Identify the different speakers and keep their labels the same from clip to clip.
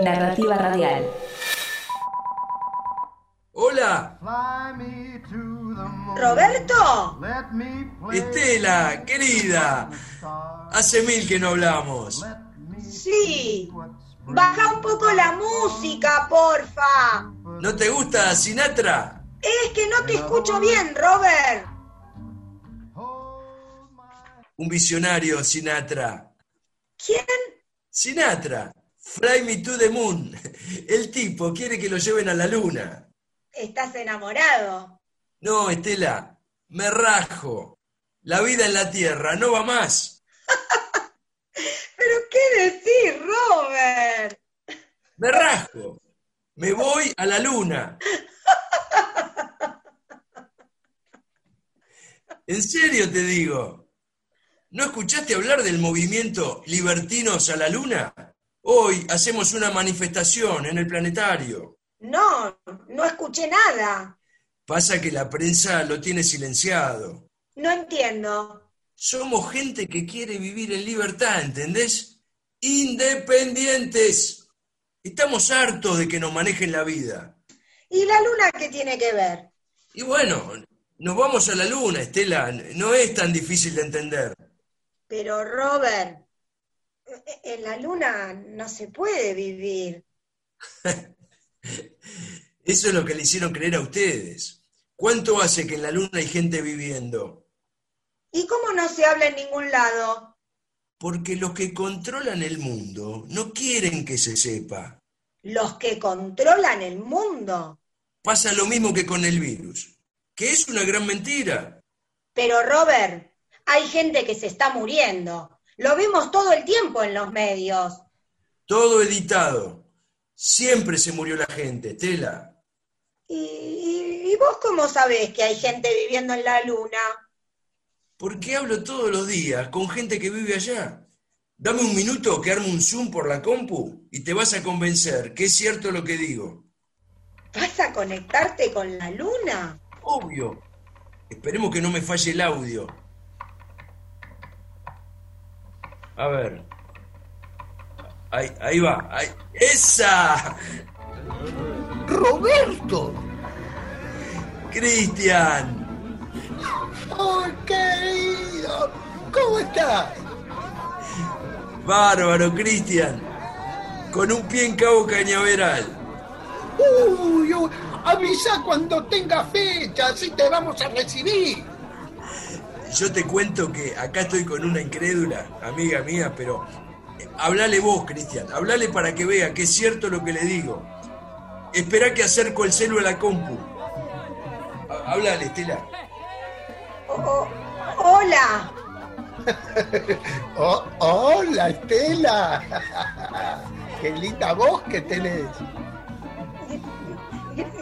Speaker 1: Narrativa Radial.
Speaker 2: Hola,
Speaker 3: ¿Roberto?
Speaker 2: Estela, querida. Hace mil que no hablamos.
Speaker 3: Sí. Baja un poco la música, porfa.
Speaker 2: ¿No te gusta Sinatra?
Speaker 3: Es que no te escucho bien, Robert.
Speaker 2: Un visionario, Sinatra.
Speaker 3: ¿Quién?
Speaker 2: Sinatra. Fly me to the moon. El tipo quiere que lo lleven a la luna.
Speaker 3: ¿Estás enamorado?
Speaker 2: No, Estela, me rajo. La vida en la Tierra no va más.
Speaker 3: ¿Pero qué decís, Robert?
Speaker 2: Me rajo. Me voy a la luna. En serio te digo. ¿No escuchaste hablar del movimiento Libertinos a la Luna? Hoy hacemos una manifestación en el planetario.
Speaker 3: No, no escuché nada.
Speaker 2: Pasa que la prensa lo tiene silenciado.
Speaker 3: No entiendo.
Speaker 2: Somos gente que quiere vivir en libertad, ¿entendés? Independientes. Estamos hartos de que nos manejen la vida.
Speaker 3: ¿Y la luna qué tiene que ver?
Speaker 2: Y bueno, nos vamos a la luna, Estela. No es tan difícil de entender.
Speaker 3: Pero, Robert, en la luna no se puede vivir.
Speaker 2: Eso es lo que le hicieron creer a ustedes. ¿Cuánto hace que en la luna hay gente viviendo?
Speaker 3: ¿Y cómo no se habla en ningún lado?
Speaker 2: Porque los que controlan el mundo no quieren que se sepa.
Speaker 3: Los que controlan el mundo.
Speaker 2: Pasa lo mismo que con el virus, que es una gran mentira.
Speaker 3: Pero, Robert, hay gente que se está muriendo. Lo vemos todo el tiempo en los medios.
Speaker 2: Todo editado. Siempre se murió la gente, Estela.
Speaker 3: ¿Y, vos cómo sabés que hay gente viviendo en la luna?
Speaker 2: Porque hablo todos los días con gente que vive allá. Dame un minuto que armo un Zoom por la compu y te vas a convencer que es cierto lo que digo.
Speaker 3: ¿Vas a conectarte con la luna?
Speaker 2: Obvio. Esperemos que no me falle el audio. A ver. Ahí, ahí va. Ahí. ¡Esa!
Speaker 4: Roberto.
Speaker 2: Cristian.
Speaker 4: ¡Oh, querido! ¿Cómo estás?
Speaker 2: Bárbaro, Cristian. Con un pie en Cabo Cañaveral.
Speaker 4: Uy, uy, avisa cuando tenga fecha, así te vamos a recibir.
Speaker 2: Yo te cuento que acá estoy con una incrédula, amiga mía, pero eh, hablale vos, Cristian, hablale para que vea que es cierto lo que le digo. Espera que acerco el celu a la compu. Ha- Hablale, Estela.
Speaker 3: Oh, oh, hola.
Speaker 4: Oh, hola, Estela. Qué linda voz que tenés.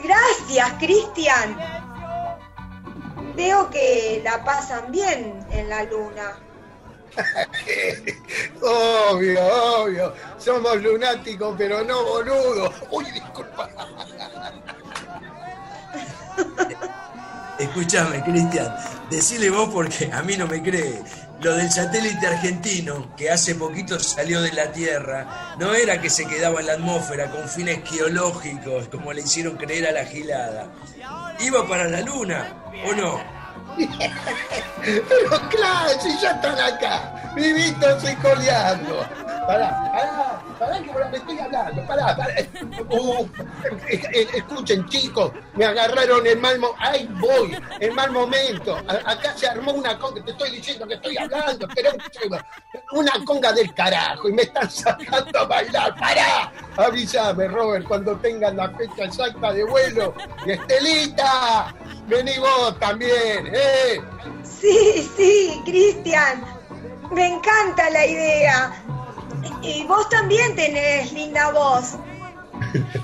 Speaker 3: Gracias, Cristian. Veo que la pasan bien en la luna.
Speaker 4: Obvio, obvio. Somos lunáticos, pero no boludos. Uy, disculpa.
Speaker 2: Escúchame, Cristian, decile vos porque a mí no me cree. Lo del satélite argentino, que hace poquito salió de la Tierra, no era que se quedaba en la atmósfera con fines geológicos, como le hicieron creer a la gilada. Iba para la Luna, ¿o no?
Speaker 4: Pero claro, si ya están acá, vivitos y coleando. Pará que me estoy hablando, pará, pará. Escuchen chicos, me agarraron en mal momento, ahí voy, en mal momento. Acá se armó una conga, te estoy diciendo que estoy hablando, pero una conga del carajo y me están sacando a bailar, pará. Avísame, Robert, cuando tengan la fecha exacta de vuelo. Y Estelita, vení vos también, ¿eh?
Speaker 3: Sí, sí, Cristian. Me encanta la idea. Y vos también tenés linda voz.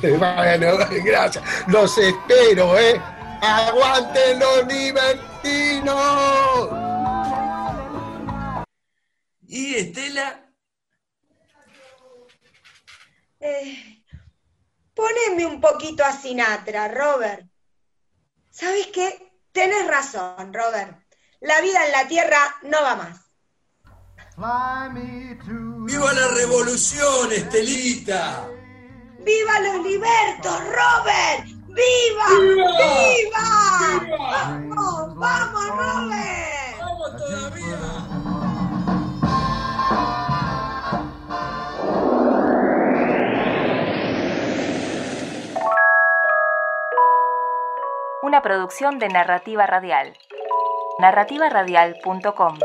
Speaker 4: Bueno, gracias. Los espero, ¿eh? ¡Aguanten los libertinos!
Speaker 2: ¿Y Estela?
Speaker 3: Eh, poneme un poquito a Sinatra, Robert. ¿Sabes qué? Tenés razón, Robert. La vida en la Tierra no va más.
Speaker 2: ¡Viva la revolución, Estelita!
Speaker 3: ¡Viva los libertos, Robert! ¡Viva! ¡Viva! ¡Vamos, vamos, Robert!
Speaker 2: ¡Vamos todavía!
Speaker 1: Una producción de Narrativa Radial. narrativaradial.com